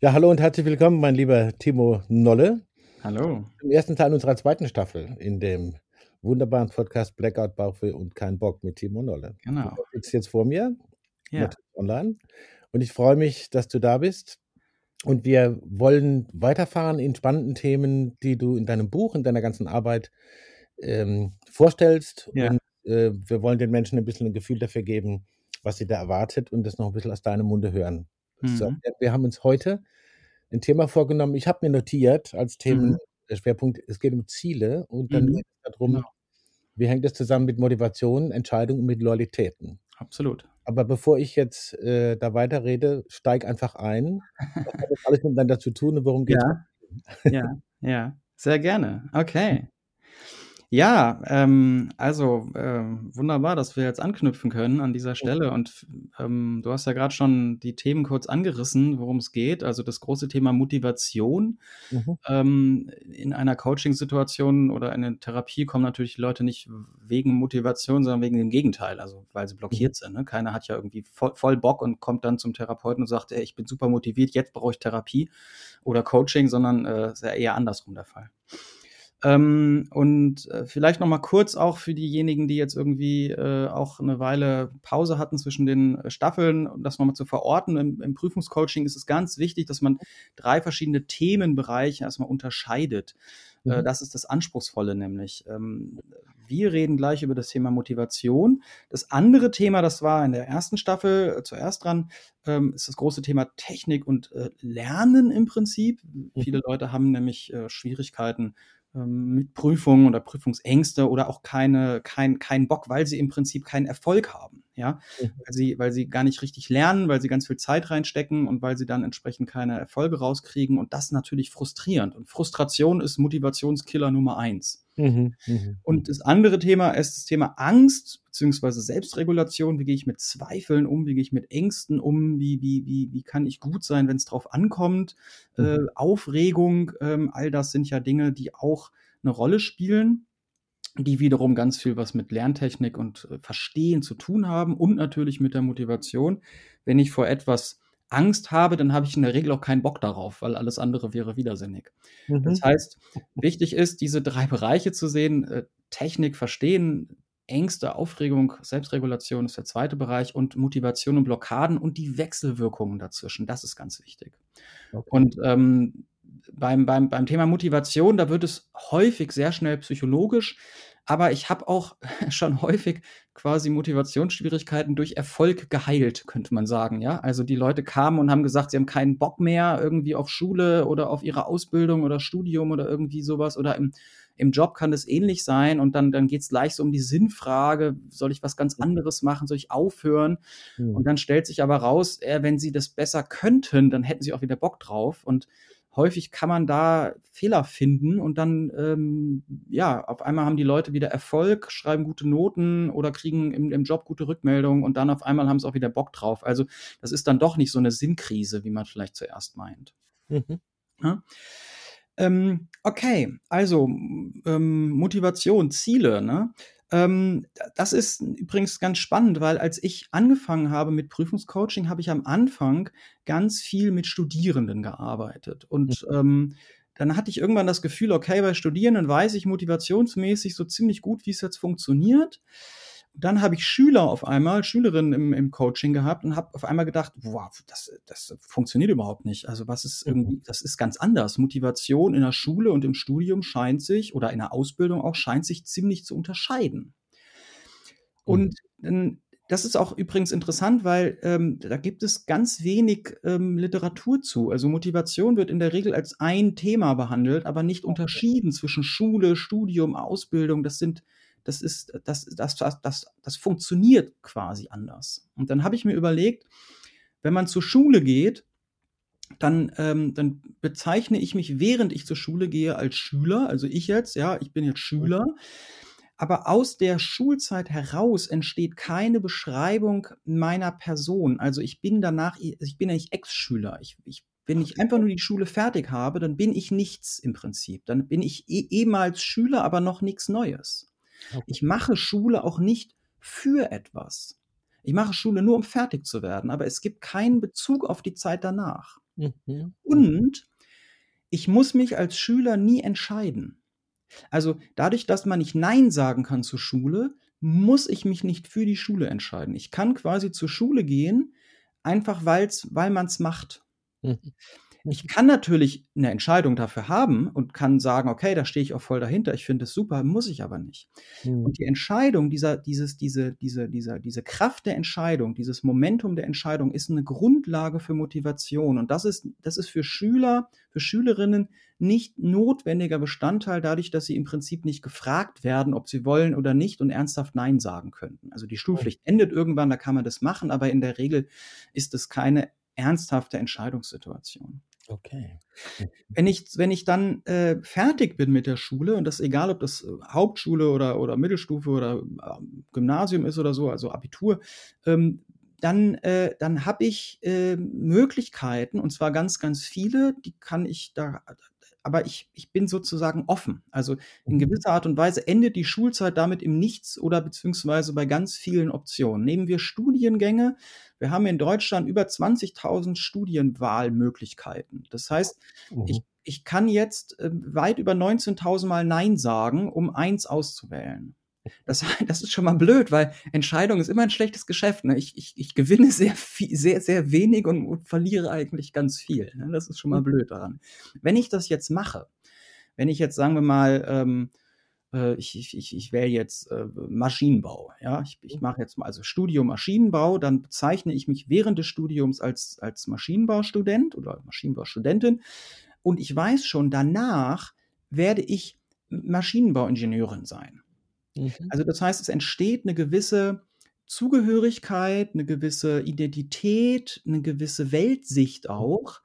Ja, hallo und herzlich willkommen, mein lieber Timo Nolle. Hallo. Im ersten Teil unserer zweiten Staffel in dem wunderbaren Podcast Blackout Bauchweh und kein Bock mit Timo Nolle. Genau. Du sitzt jetzt vor mir, Ja. online. Und ich freue mich, dass du da bist. Und wir wollen weiterfahren in spannenden Themen, die du in deinem Buch, in deiner ganzen Arbeit ähm, vorstellst. Ja. Und äh, wir wollen den Menschen ein bisschen ein Gefühl dafür geben, was sie da erwartet und das noch ein bisschen aus deinem Munde hören. So, Mhm. wir haben uns heute ein Thema vorgenommen. Ich habe mir notiert als Mhm. Themenschwerpunkt, es geht um Ziele und dann Mhm. geht es darum, Genau. wie hängt das zusammen mit Motivation, Entscheidungen und mit Loyalitäten. Absolut. Aber bevor ich jetzt äh, da weiterrede, steig einfach ein. Was hat das alles miteinander zu tun und worum geht Ja. Ja, ja. Sehr gerne. Okay. Ja, ähm, also ähm, wunderbar, dass wir jetzt anknüpfen können an dieser Stelle. Und ähm, du hast ja gerade schon die Themen kurz angerissen, worum es geht. Also das große Thema Motivation. Mhm. Ähm, in einer Coaching-Situation oder in der Therapie kommen natürlich die Leute nicht wegen Motivation, sondern wegen dem Gegenteil, also weil sie blockiert sind. Ne? Keiner hat ja irgendwie voll, voll Bock und kommt dann zum Therapeuten und sagt, ey, ich bin super motiviert, jetzt brauche ich Therapie oder Coaching, sondern äh, ist ja eher andersrum der Fall. Ähm, und äh, vielleicht noch mal kurz auch für diejenigen, die jetzt irgendwie äh, auch eine Weile Pause hatten zwischen den äh, Staffeln, um das nochmal zu verorten. Im, Im Prüfungscoaching ist es ganz wichtig, dass man drei verschiedene Themenbereiche erstmal unterscheidet. Äh, Mhm. das ist das Anspruchsvolle nämlich. Ähm, wir reden gleich über das Thema Motivation. Das andere Thema, das war in der ersten Staffel äh, zuerst dran, ähm, ist das große Thema Technik und Lernen im Prinzip. Viele Leute haben nämlich Schwierigkeiten mit Prüfungen oder Prüfungsängste oder auch keine, kein, keinen Bock, weil sie im Prinzip keinen Erfolg haben. Ja, Mhm. weil sie, weil sie gar nicht richtig lernen, weil sie ganz viel Zeit reinstecken und weil sie dann entsprechend keine Erfolge rauskriegen und das ist natürlich frustrierend. Und Frustration ist Motivationskiller Nummer eins. Mhm. Mhm. Und das andere Thema ist das Thema Angst beziehungsweise Selbstregulation. Wie gehe ich mit Zweifeln um? Wie gehe ich mit Ängsten um? Wie, wie, wie, wie kann ich gut sein, wenn es drauf ankommt? Äh, Aufregung, ähm, all das sind ja Dinge, die auch eine Rolle spielen, die wiederum ganz viel was mit Lerntechnik und äh, Verstehen zu tun haben und natürlich mit der Motivation. Wenn ich vor etwas Angst habe, dann habe ich in der Regel auch keinen Bock darauf, weil alles andere wäre widersinnig. Das Mhm. heißt, wichtig ist, diese drei Bereiche zu sehen, äh, Technik verstehen, Ängste, Aufregung, Selbstregulation ist der zweite Bereich und Motivation und Blockaden und die Wechselwirkungen dazwischen, das ist ganz wichtig. Okay. Und ähm, beim, beim, beim Thema Motivation, da wird es häufig sehr schnell psychologisch, aber ich habe auch schon häufig quasi Motivationsschwierigkeiten durch Erfolg geheilt, könnte man sagen. Ja, also die Leute kamen und haben gesagt, sie haben keinen Bock mehr irgendwie auf Schule oder auf ihre Ausbildung oder Studium oder irgendwie sowas oder im, im Job kann das ähnlich sein und dann, dann geht es gleich so um die Sinnfrage, soll ich was ganz anderes machen, soll ich aufhören? Mhm. Und dann stellt sich aber raus, äh, wenn sie das besser könnten, dann hätten sie auch wieder Bock drauf. Und häufig kann man da Fehler finden und dann, ähm, ja, auf einmal haben die Leute wieder Erfolg, schreiben gute Noten oder kriegen im, im Job gute Rückmeldungen und dann auf einmal haben sie auch wieder Bock drauf. Also das ist dann doch nicht so eine Sinnkrise, wie man vielleicht zuerst meint. Mhm. Ja? Ähm, okay, also ähm, Motivation, Ziele, ne? Ähm, das ist übrigens ganz spannend, weil als ich angefangen habe mit Prüfungscoaching, habe ich am Anfang ganz viel mit Studierenden gearbeitet. Und ähm, dann hatte ich irgendwann das Gefühl, okay, bei Studierenden weiß ich motivationsmäßig so ziemlich gut, wie es jetzt funktioniert. Dann habe ich Schüler auf einmal, Schülerinnen im, im Coaching gehabt und habe auf einmal gedacht, wow, das, das funktioniert überhaupt nicht. Also was ist irgendwie, das ist ganz anders. Motivation in der Schule und im Studium scheint sich oder in der Ausbildung auch scheint sich ziemlich zu unterscheiden. Und ähm, das ist auch übrigens interessant, weil ähm, da gibt es ganz wenig ähm, Literatur zu. Also Motivation wird in der Regel als ein Thema behandelt, aber nicht unterschieden zwischen Schule, Studium, Ausbildung. Das sind das ist, das, das, das, das, das funktioniert quasi anders. Und dann habe ich mir überlegt, wenn man zur Schule geht, dann, ähm, dann bezeichne ich mich, während ich zur Schule gehe, als Schüler. Also ich jetzt, ja, ich bin jetzt Schüler. Aber aus der Schulzeit heraus entsteht keine Beschreibung meiner Person. Also ich bin danach, ich bin ja nicht Ex-Schüler. Ich, ich, wenn ich einfach nur die Schule fertig habe, dann bin ich nichts im Prinzip. Dann bin ich eh, ehemals Schüler, aber noch nichts Neues. Ich mache Schule auch nicht für etwas. Ich mache Schule nur, um fertig zu werden, aber es gibt keinen Bezug auf die Zeit danach. Mhm. Und ich muss mich als Schüler nie entscheiden. Also dadurch, dass man nicht Nein sagen kann zur Schule, muss ich mich nicht für die Schule entscheiden. Ich kann quasi zur Schule gehen, einfach weil's, weil man es macht. Mhm. Ich kann natürlich eine Entscheidung dafür haben und kann sagen, okay, da stehe ich auch voll dahinter, ich finde es super, muss ich aber nicht. Mhm. Und die Entscheidung, dieser, dieses, diese, diese, dieser, diese Kraft der Entscheidung, dieses Momentum der Entscheidung ist eine Grundlage für Motivation. Und das ist, das ist für Schüler, für Schülerinnen nicht notwendiger Bestandteil, dadurch, dass sie im Prinzip nicht gefragt werden, ob sie wollen oder nicht und ernsthaft Nein sagen könnten. Also die Schulpflicht endet irgendwann, da kann man das machen, aber in der Regel ist es keine ernsthafte Entscheidungssituation. Okay. Wenn ich, wenn ich dann äh, fertig bin mit der Schule, und das egal, ob das äh, Hauptschule oder, oder Mittelstufe oder äh, Gymnasium ist oder so, also Abitur, ähm, dann, äh, dann habe ich äh, Möglichkeiten, und zwar ganz, ganz viele, die kann ich da, aber ich, ich bin sozusagen offen. Also in mhm. gewisser Art und Weise endet die Schulzeit damit im Nichts oder beziehungsweise bei ganz vielen Optionen. Nehmen wir Studiengänge, wir haben in Deutschland über 20.000 Studienwahlmöglichkeiten. Das heißt, mhm. ich, ich kann jetzt äh, weit über 19.000 Mal Nein sagen, um eins auszuwählen. Das, das ist schon mal blöd, weil Entscheidung ist immer ein schlechtes Geschäft. Ne? Ich, ich, ich gewinne sehr, viel, sehr, sehr wenig und, und verliere eigentlich ganz viel. Ne? Das ist schon mal mhm. blöd daran. Wenn ich das jetzt mache, wenn ich jetzt, sagen wir mal, ähm, äh, ich, ich, ich wähle jetzt äh, Maschinenbau. Ja, ich, ich mhm. mache jetzt mal also Studium Maschinenbau, dann bezeichne ich mich während des Studiums als, als Maschinenbaustudent oder Maschinenbaustudentin. Und ich weiß schon, danach werde ich Maschinenbauingenieurin sein. Mhm. Also das heißt, es entsteht eine gewisse Zugehörigkeit, eine gewisse Identität, eine gewisse Weltsicht mhm. auch,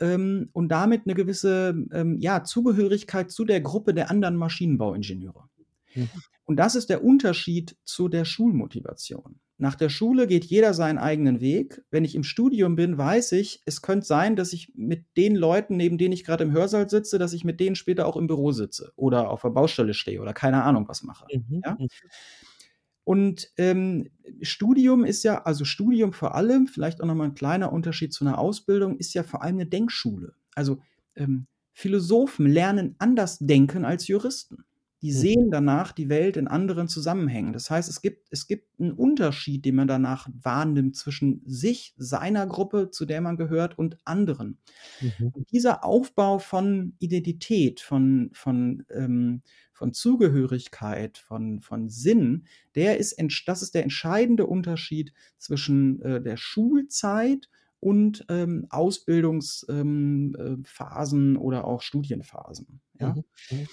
ähm, und damit eine gewisse ähm, ja, Zugehörigkeit zu der Gruppe der anderen Maschinenbauingenieure. Mhm. Und das ist der Unterschied zu der Schulmotivation. Nach der Schule geht jeder seinen eigenen Weg. Wenn ich im Studium bin, weiß ich, es könnte sein, dass ich mit den Leuten, neben denen ich gerade im Hörsaal sitze, dass ich mit denen später auch im Büro sitze oder auf der Baustelle stehe oder keine Ahnung was mache. Mhm. Ja? Mhm. Und ähm, Studium ist ja, also Studium vor allem, vielleicht auch nochmal ein kleiner Unterschied zu einer Ausbildung, ist ja vor allem eine Denkschule. Also ähm, Philosophen lernen anders denken als Juristen. Die mhm. sehen danach die Welt in anderen Zusammenhängen. Das heißt, es gibt, es gibt einen Unterschied, den man danach wahrnimmt zwischen sich, seiner Gruppe, zu der man gehört, und anderen. Mhm. Und dieser Aufbau von Identität, von, von, ähm, von Zugehörigkeit, von, von Sinn, der ist, das ist der entscheidende Unterschied zwischen äh, der Schulzeit und ähm, Ausbildungsphasen ähm, äh, oder auch Studienphasen. Ja? Mhm.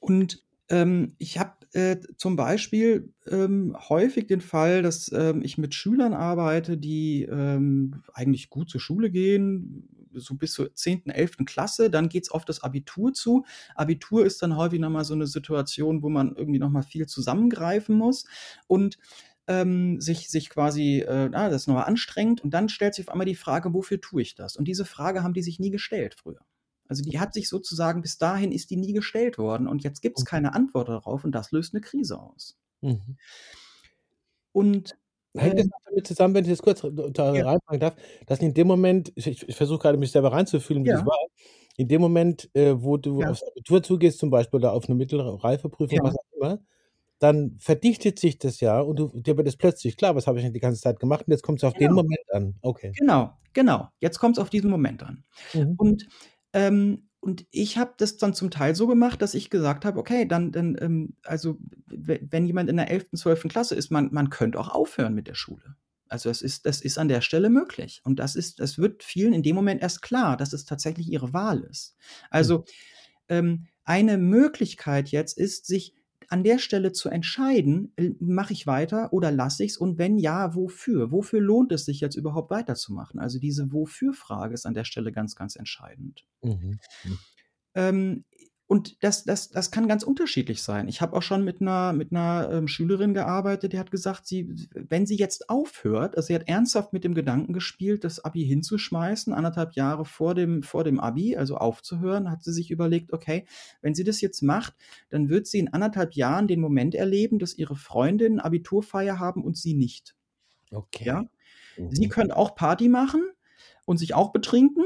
Und ähm, ich habe äh, zum Beispiel ähm, häufig den Fall, dass ähm, ich mit Schülern arbeite, die ähm, eigentlich gut zur Schule gehen, so bis zur 10., 11. Klasse. Dann geht es auf das Abitur zu. Abitur ist dann häufig nochmal so eine Situation, wo man irgendwie nochmal viel zusammengreifen muss. Und ähm, sich, sich quasi, äh, ah, das ist nochmal anstrengend und dann stellt sich auf einmal die Frage, wofür tue ich das? Und diese Frage haben die sich nie gestellt früher. Also die hat sich sozusagen, bis dahin ist die nie gestellt worden und jetzt gibt es mhm. keine Antwort darauf und das löst eine Krise aus. Mhm. Und Hängt das ähm damit zusammen, wenn ich das kurz da ja. reinfragen darf, dass in dem Moment, ich, ich versuche gerade mich selber reinzufühlen, wie ja. das war, in dem Moment, äh, wo du ja. aufs Abitur zugehst, zum Beispiel oder auf eine mittlere Reifeprüfung, ja. was auch immer, dann verdichtet sich das ja und du, dir wird es plötzlich klar, was habe ich denn die ganze Zeit gemacht und jetzt kommt es auf genau. den Moment an. Okay. Genau, genau. Jetzt kommt es auf diesen Moment an. Mhm. Und ähm, und ich habe das dann zum Teil so gemacht, dass ich gesagt habe, okay, dann, dann ähm, also wenn jemand in der 11., 12. Klasse ist, man, man könnte auch aufhören mit der Schule. Also das ist, das ist an der Stelle möglich. Und das ist, das wird vielen in dem Moment erst klar, dass es tatsächlich ihre Wahl ist. Also ähm, eine Möglichkeit jetzt ist, sich an der Stelle zu entscheiden, äh, mache ich weiter oder lasse ich es und wenn ja, wofür? Wofür lohnt es sich jetzt überhaupt weiterzumachen? Also diese Wofür-Frage ist an der Stelle ganz, ganz entscheidend. Mhm. mhm. Ähm, und das, das, das kann ganz unterschiedlich sein. Ich habe auch schon mit einer, mit einer ähm, Schülerin gearbeitet, die hat gesagt, sie, wenn sie jetzt aufhört, also sie hat ernsthaft mit dem Gedanken gespielt, das Abi hinzuschmeißen, anderthalb Jahre vor dem, vor dem Abi, also aufzuhören, hat sie sich überlegt, okay, wenn sie das jetzt macht, dann wird sie in anderthalb Jahren den Moment erleben, dass ihre Freundinnen Abiturfeier haben und sie nicht. Okay. Ja? Mhm. Sie können auch Party machen und sich auch betrinken,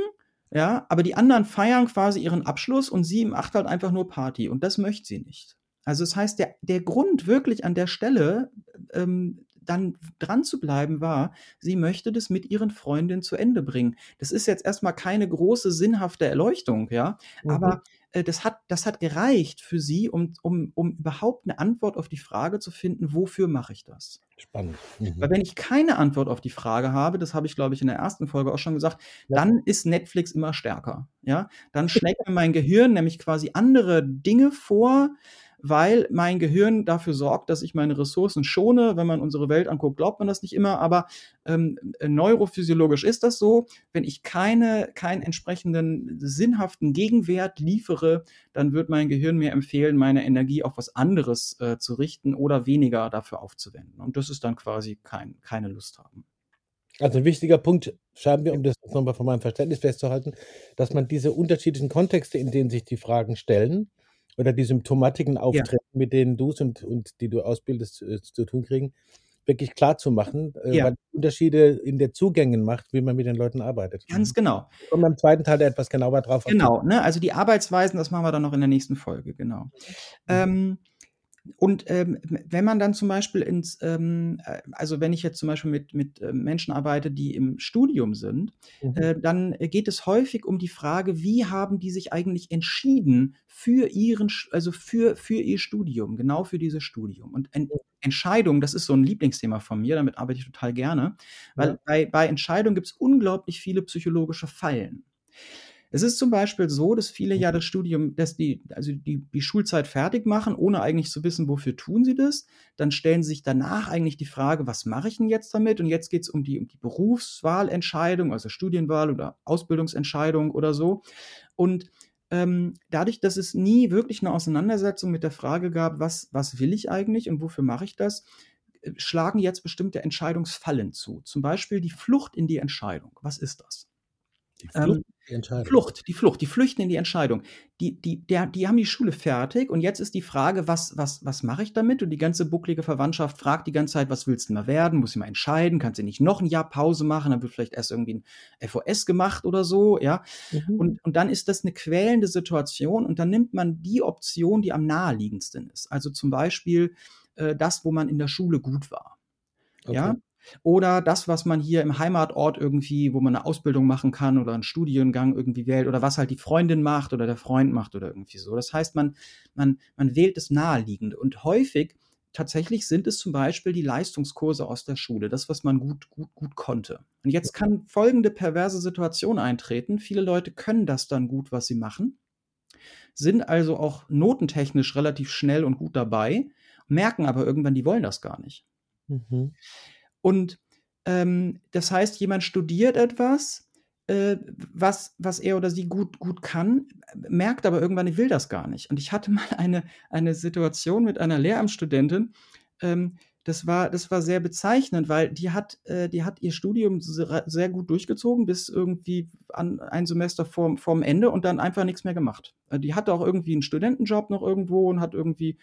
ja, aber die anderen feiern quasi ihren Abschluss und sie macht halt einfach nur Party und das möchte sie nicht. Also das heißt, der, der Grund wirklich an der Stelle, ähm, dann dran zu bleiben war, sie möchte das mit ihren Freundinnen zu Ende bringen. Das ist jetzt erstmal keine große sinnhafte Erleuchtung, ja, mhm. aber äh, das hat, das hat gereicht für sie, um, um, um überhaupt eine Antwort auf die Frage zu finden, wofür mache ich das? Spannend. Mhm. Weil wenn ich keine Antwort auf die Frage habe, das habe ich, glaube ich, in der ersten Folge auch schon gesagt, ja. dann ist Netflix immer stärker. Ja, dann schlägt mir mein Gehirn nämlich quasi andere Dinge vor, weil mein Gehirn dafür sorgt, dass ich meine Ressourcen schone. Wenn man unsere Welt anguckt, glaubt man das nicht immer, aber ähm, äh, neurophysiologisch ist das so. Wenn ich keine, keinen entsprechenden sinnhaften Gegenwert liefere, dann wird mein Gehirn mir empfehlen, meine Energie auf was anderes äh, zu richten oder weniger dafür aufzuwenden. Und das ist dann quasi kein, keine Lust haben. Also ein wichtiger Punkt, schreiben wir, um das nochmal von meinem Verständnis festzuhalten, dass man diese unterschiedlichen Kontexte, in denen sich die Fragen stellen, oder die Symptomatiken auftreten, ja. mit denen du und, und die du ausbildest, äh, zu tun kriegen, wirklich klar zu machen, äh, ja. weil Unterschiede in der Zugängen macht, wie man mit den Leuten arbeitet. Ganz genau. Und beim zweiten Teil etwas genauer drauf. Genau, ne? also die Arbeitsweisen, das machen wir dann noch in der nächsten Folge, genau. Mhm. Ähm, und ähm, wenn man dann zum Beispiel ins, ähm, äh, also wenn ich jetzt zum Beispiel mit, mit äh, Menschen arbeite, die im Studium sind, mhm. äh, dann geht es häufig um die Frage, wie haben die sich eigentlich entschieden für ihren, also für, für ihr Studium, genau für dieses Studium. Und en Entscheidung, das ist so ein Lieblingsthema von mir, damit arbeite ich total gerne, weil ja. bei, bei Entscheidungen gibt es unglaublich viele psychologische Fallen. Es ist zum Beispiel so, dass viele ja das Studium, dass die, also die, die Schulzeit fertig machen, ohne eigentlich zu wissen, wofür tun sie das. Dann stellen sie sich danach eigentlich die Frage, was mache ich denn jetzt damit? Und jetzt geht es um die, um die Berufswahlentscheidung, also Studienwahl oder Ausbildungsentscheidung oder so. Und ähm, dadurch, dass es nie wirklich eine Auseinandersetzung mit der Frage gab, was, was will ich eigentlich und wofür mache ich das, äh, schlagen jetzt bestimmte Entscheidungsfallen zu. Zum Beispiel die Flucht in die Entscheidung. Was ist das? Die Flucht, ähm, die Flucht, die Flucht, die flüchten in die Entscheidung. Die, die, der, die haben die Schule fertig und jetzt ist die Frage, was, was, was mache ich damit? Und die ganze bucklige Verwandtschaft fragt die ganze Zeit, was willst du mal werden? Muss ich mal entscheiden? Kannst du nicht noch ein Jahr Pause machen? Dann wird vielleicht erst irgendwie ein FOS gemacht oder so, ja. Mhm. Und, und dann ist das eine quälende Situation und dann nimmt man die Option, die am naheliegendsten ist. Also zum Beispiel äh, das, wo man in der Schule gut war. Okay. Ja, oder das, was man hier im Heimatort irgendwie, wo man eine Ausbildung machen kann oder einen Studiengang irgendwie wählt oder was halt die Freundin macht oder der Freund macht oder irgendwie so. Das heißt, man, man, man wählt das Naheliegende. Und häufig tatsächlich sind es zum Beispiel die Leistungskurse aus der Schule, das, was man gut, gut, gut konnte. Und jetzt kann folgende perverse Situation eintreten. Viele Leute können das dann gut, was sie machen, sind also auch notentechnisch relativ schnell und gut dabei, merken aber irgendwann, die wollen das gar nicht. Mhm. Und ähm, das heißt, jemand studiert etwas, äh, was, was er oder sie gut, gut kann, merkt aber irgendwann, ich will das gar nicht. Und ich hatte mal eine, eine Situation mit einer Lehramtsstudentin, ähm, das war, das war sehr bezeichnend, weil die hat, äh, die hat ihr Studium sehr, gut durchgezogen, bis irgendwie an ein Semester vorm, vorm Ende und dann einfach nichts mehr gemacht. Äh, die hatte auch irgendwie einen Studentenjob noch irgendwo und hat irgendwie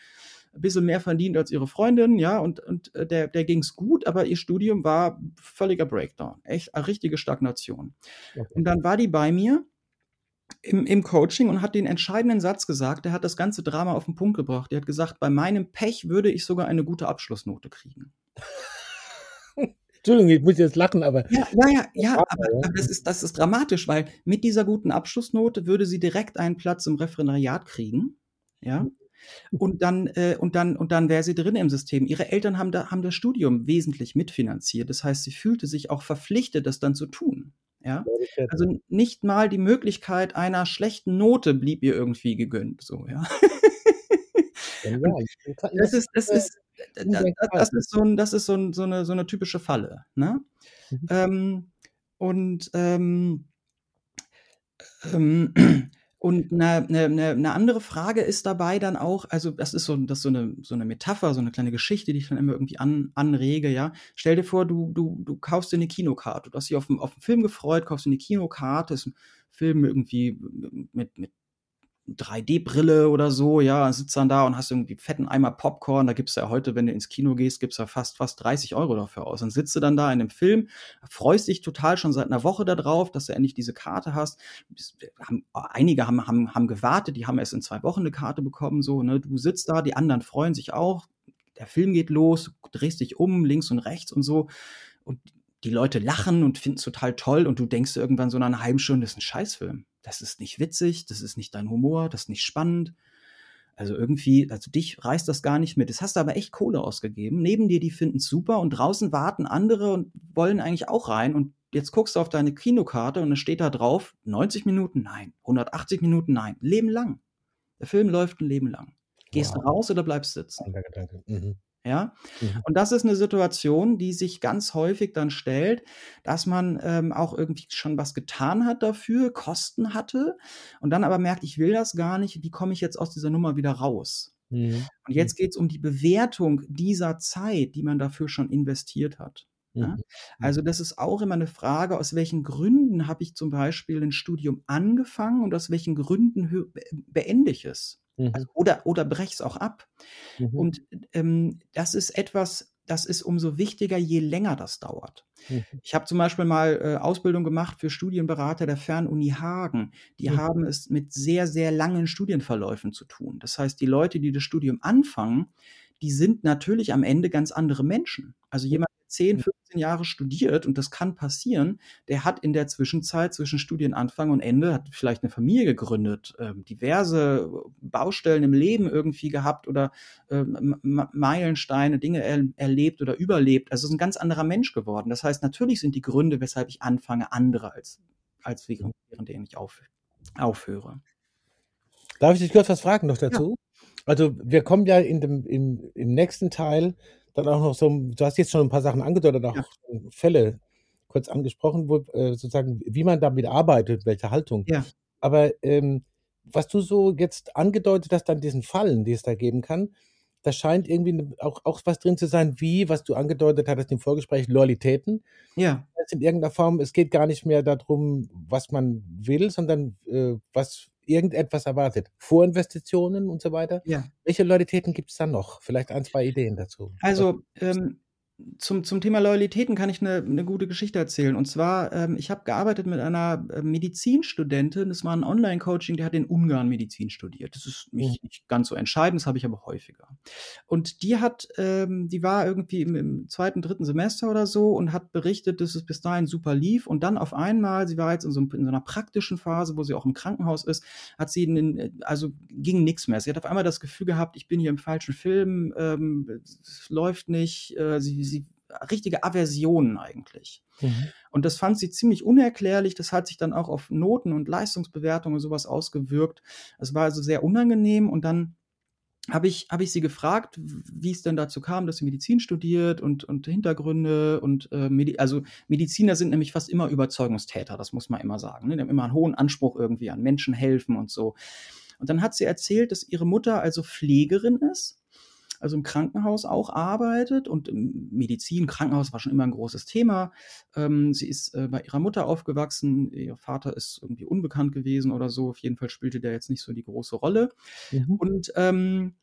ein bisschen mehr verdient als ihre Freundin, ja, und, und äh, der, der ging es gut, aber ihr Studium war völliger Breakdown, echt eine richtige Stagnation. Okay. Und dann war die bei mir im, im Coaching und hat den entscheidenden Satz gesagt, der hat das ganze Drama auf den Punkt gebracht. Der hat gesagt, bei meinem Pech würde ich sogar eine gute Abschlussnote kriegen. Entschuldigung, ich muss jetzt lachen, aber. Ja, ja, ja, ja aber, aber, das, ist, das ist dramatisch, weil mit dieser guten Abschlussnote würde sie direkt einen Platz im Referendariat kriegen. Ja. Und dann, äh, und dann, und dann wäre sie drin im System. Ihre Eltern haben, da, haben das Studium wesentlich mitfinanziert. Das heißt, sie fühlte sich auch verpflichtet, das dann zu tun. Ja? Also nicht mal die Möglichkeit einer schlechten Note blieb ihr irgendwie gegönnt. So, ja. das ist, das ist, das, das ist so, ein, das ist so, ein, so, eine, so eine typische Falle. Ne? Mhm. Ähm, und ähm, ähm, und eine, eine, eine andere Frage ist dabei dann auch, also das ist so, das ist so, eine, so eine Metapher, so eine kleine Geschichte, die ich dann immer irgendwie an, anrege, ja. Stell dir vor, du, du, du kaufst dir eine Kinokarte, du hast dich auf, auf einen Film gefreut, kaufst dir eine Kinokarte, ist ein Film irgendwie mit, mit 3D-Brille oder so, ja, sitzt dann da und hast irgendwie fetten Eimer Popcorn. Da gibt's ja heute, wenn du ins Kino gehst, gibt's ja fast, fast 30 Euro dafür aus. Dann sitzt du dann da in dem Film, freust dich total schon seit einer Woche darauf, dass du endlich diese Karte hast. Einige haben, haben, haben gewartet, die haben erst in zwei Wochen eine Karte bekommen, so, ne. Du sitzt da, die anderen freuen sich auch. Der Film geht los, du drehst dich um, links und rechts und so. Und die Leute lachen und finden es total toll und du denkst irgendwann so nach einer halben Stunde, das ist ein Scheißfilm. Das ist nicht witzig, das ist nicht dein Humor, das ist nicht spannend. Also irgendwie, also dich reißt das gar nicht mit. Das hast du aber echt Kohle ausgegeben. Neben dir, die finden es super und draußen warten andere und wollen eigentlich auch rein. Und jetzt guckst du auf deine Kinokarte und es steht da drauf, 90 Minuten, nein. 180 Minuten, nein. Leben lang. Der Film läuft ein Leben lang. Gehst wow. du raus oder bleibst sitzen? Danke, danke. Mhm. Ja, mhm. und das ist eine Situation, die sich ganz häufig dann stellt, dass man ähm, auch irgendwie schon was getan hat dafür, Kosten hatte und dann aber merkt, ich will das gar nicht, wie komme ich jetzt aus dieser Nummer wieder raus? Mhm. Und jetzt geht es um die Bewertung dieser Zeit, die man dafür schon investiert hat. Ja? Mhm. Also das ist auch immer eine Frage, aus welchen Gründen habe ich zum Beispiel ein Studium angefangen und aus welchen Gründen beende ich es? Also mhm. Also, oder, oder brech es auch ab. Mhm. Und ähm, das ist etwas, das ist umso wichtiger, je länger das dauert. Mhm. Ich habe zum Beispiel mal äh, Ausbildung gemacht für Studienberater der Fernuni Hagen. Die mhm. haben es mit sehr, sehr langen Studienverläufen zu tun. Das heißt, die Leute, die das Studium anfangen, die sind natürlich am Ende ganz andere Menschen. Also jemand, 10, 15 Jahre studiert und das kann passieren, der hat in der Zwischenzeit zwischen Studienanfang und Ende, hat vielleicht eine Familie gegründet, äh, diverse Baustellen im Leben irgendwie gehabt oder äh, Meilensteine, Dinge er, erlebt oder überlebt. Also ist ein ganz anderer Mensch geworden. Das heißt, natürlich sind die Gründe, weshalb ich anfange, andere als, als während, während denen ich auf, aufhöre. Darf ich dich kurz was fragen noch dazu? Ja. Also wir kommen ja in dem, im, im nächsten Teil dann auch noch so, du hast jetzt schon ein paar Sachen angedeutet, auch ja. Fälle kurz angesprochen, wo äh, sozusagen, wie man damit arbeitet, welche Haltung. Ja. Aber ähm, was du so jetzt angedeutet hast an diesen Fallen, die es da geben kann, da scheint irgendwie auch, auch was drin zu sein, wie, was du angedeutet hattest im Vorgespräch, Loyalitäten. Ja. in irgendeiner Form, es geht gar nicht mehr darum, was man will, sondern äh, was irgendetwas erwartet. Vorinvestitionen und so weiter. Ja. Welche Loyalitäten gibt es dann noch? Vielleicht ein, zwei Ideen dazu. Also, ähm, zum, zum Thema Loyalitäten kann ich eine, eine gute Geschichte erzählen. Und zwar, ähm, ich habe gearbeitet mit einer äh, Medizinstudentin, das war ein Online-Coaching, die hat in Ungarn Medizin studiert. Das ist nicht, nicht ganz so entscheidend, das habe ich aber häufiger. Und die hat, ähm, die war irgendwie im, im, zweiten, dritten Semester oder so und hat berichtet, dass es bis dahin super lief. Und dann auf einmal, sie war jetzt in so, in so einer praktischen Phase, wo sie auch im Krankenhaus ist, hat sie, in, also ging nichts mehr. Sie hat auf einmal das Gefühl gehabt, ich bin hier im falschen Film, ähm, es läuft nicht, äh, sie, sie richtige Aversionen eigentlich. Mhm. Und das fand sie ziemlich unerklärlich. Das hat sich dann auch auf Noten und Leistungsbewertungen und sowas ausgewirkt. Es war also sehr unangenehm. Und dann habe ich, hab ich sie gefragt, wie es denn dazu kam, dass sie Medizin studiert und, und Hintergründe und äh, Medi also Mediziner sind nämlich fast immer Überzeugungstäter, das muss man immer sagen. Ne? Die haben immer einen hohen Anspruch irgendwie an Menschen helfen und so. Und dann hat sie erzählt, dass ihre Mutter also Pflegerin ist also im Krankenhaus auch arbeitet und Medizin, Krankenhaus war schon immer ein großes Thema. Ähm, sie ist äh, bei ihrer Mutter aufgewachsen, ihr Vater ist irgendwie unbekannt gewesen oder so. Auf jeden Fall spielte der jetzt nicht so die große Rolle. Mhm. Und ähm,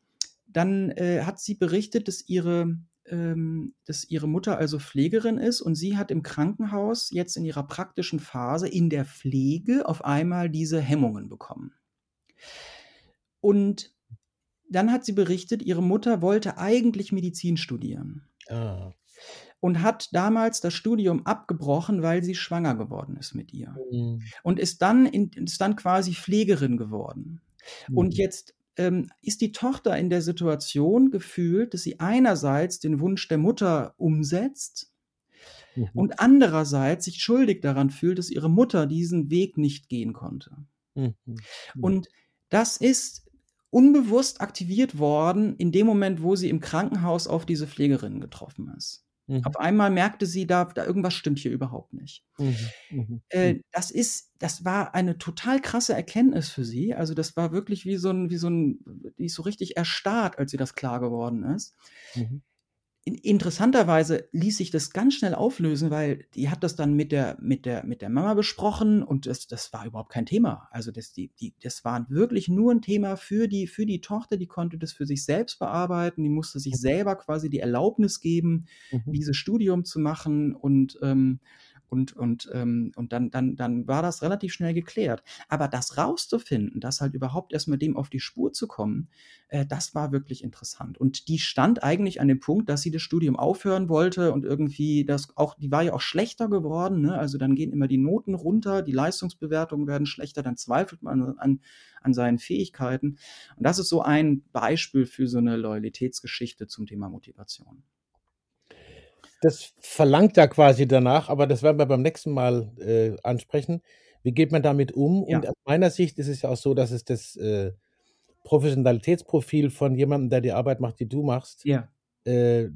dann äh, hat sie berichtet, dass ihre ähm, dass ihre Mutter also Pflegerin ist und sie hat im Krankenhaus jetzt in ihrer praktischen Phase in der Pflege auf einmal diese Hemmungen bekommen. Und dann hat sie berichtet, ihre Mutter wollte eigentlich Medizin studieren. Ah. Und hat damals das Studium abgebrochen, weil sie schwanger geworden ist mit ihr. Mhm. Und ist dann, in, ist dann quasi Pflegerin geworden. Mhm. Und jetzt ähm, ist die Tochter in der Situation gefühlt, dass sie einerseits den Wunsch der Mutter umsetzt mhm. und andererseits sich schuldig daran fühlt, dass ihre Mutter diesen Weg nicht gehen konnte. Mhm. Und das ist unbewusst aktiviert worden in dem Moment, wo sie im Krankenhaus auf diese Pflegerin getroffen ist. Mhm. Auf einmal merkte sie, da, da irgendwas stimmt hier überhaupt nicht. Mhm. Mhm. Äh, mhm. das ist, das war eine total krasse Erkenntnis für sie. Also das war wirklich wie so ein, wie so ein, die ist so richtig erstarrt, als sie das klar geworden ist. Interessanterweise ließ sich das ganz schnell auflösen, weil die hat das dann mit der, mit der, mit der Mama besprochen und das, das war überhaupt kein Thema. Also das, die, die, das war wirklich nur ein Thema für die, für die Tochter, die konnte das für sich selbst bearbeiten, die musste sich mhm. selber quasi die Erlaubnis geben, mhm. dieses Studium zu machen und ähm, und, und, ähm, und dann, dann, dann war das relativ schnell geklärt. Aber das rauszufinden, das halt überhaupt erstmal dem auf die Spur zu kommen, äh, das war wirklich interessant. Und die stand eigentlich an dem Punkt, dass sie das Studium aufhören wollte und irgendwie das auch, die war ja auch schlechter geworden. Ne? Also dann gehen immer die Noten runter, die Leistungsbewertungen werden schlechter, dann zweifelt man an, an seinen Fähigkeiten. Und das ist so ein Beispiel für so eine Loyalitätsgeschichte zum Thema Motivation das verlangt ja quasi danach, aber das werden wir beim nächsten Mal äh, ansprechen. Wie geht man damit um? Ja. Und aus meiner Sicht ist es ja auch so, dass es das äh, Professionalitätsprofil von jemandem, der die Arbeit macht, die du machst, ja. äh,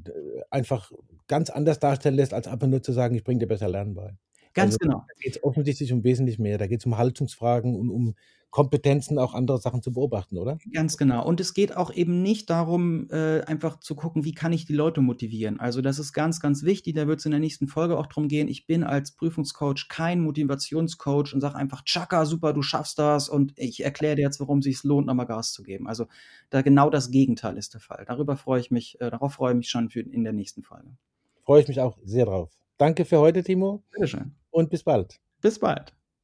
einfach ganz anders darstellen lässt, als einfach nur zu sagen, ich bringe dir besser Lernen bei. Ganz also, genau. Da geht es offensichtlich um wesentlich mehr. Da geht es um Haltungsfragen und um Kompetenzen, auch andere Sachen zu beobachten, oder? Ganz genau. Und es geht auch eben nicht darum, äh, einfach zu gucken, wie kann ich die Leute motivieren. Also das ist ganz, ganz wichtig. Da wird es in der nächsten Folge auch darum gehen. Ich bin als Prüfungscoach kein Motivationscoach und sage einfach, Chaka, super, du schaffst das und ich erkläre dir jetzt, warum es sich lohnt, nochmal Gas zu geben. Also da genau das Gegenteil ist der Fall. Darüber freue ich mich, äh, darauf freue ich mich schon für in der nächsten Folge. Freue ich mich auch sehr drauf. Danke für heute, Timo. Bitteschön. Und bis bald. Bis bald.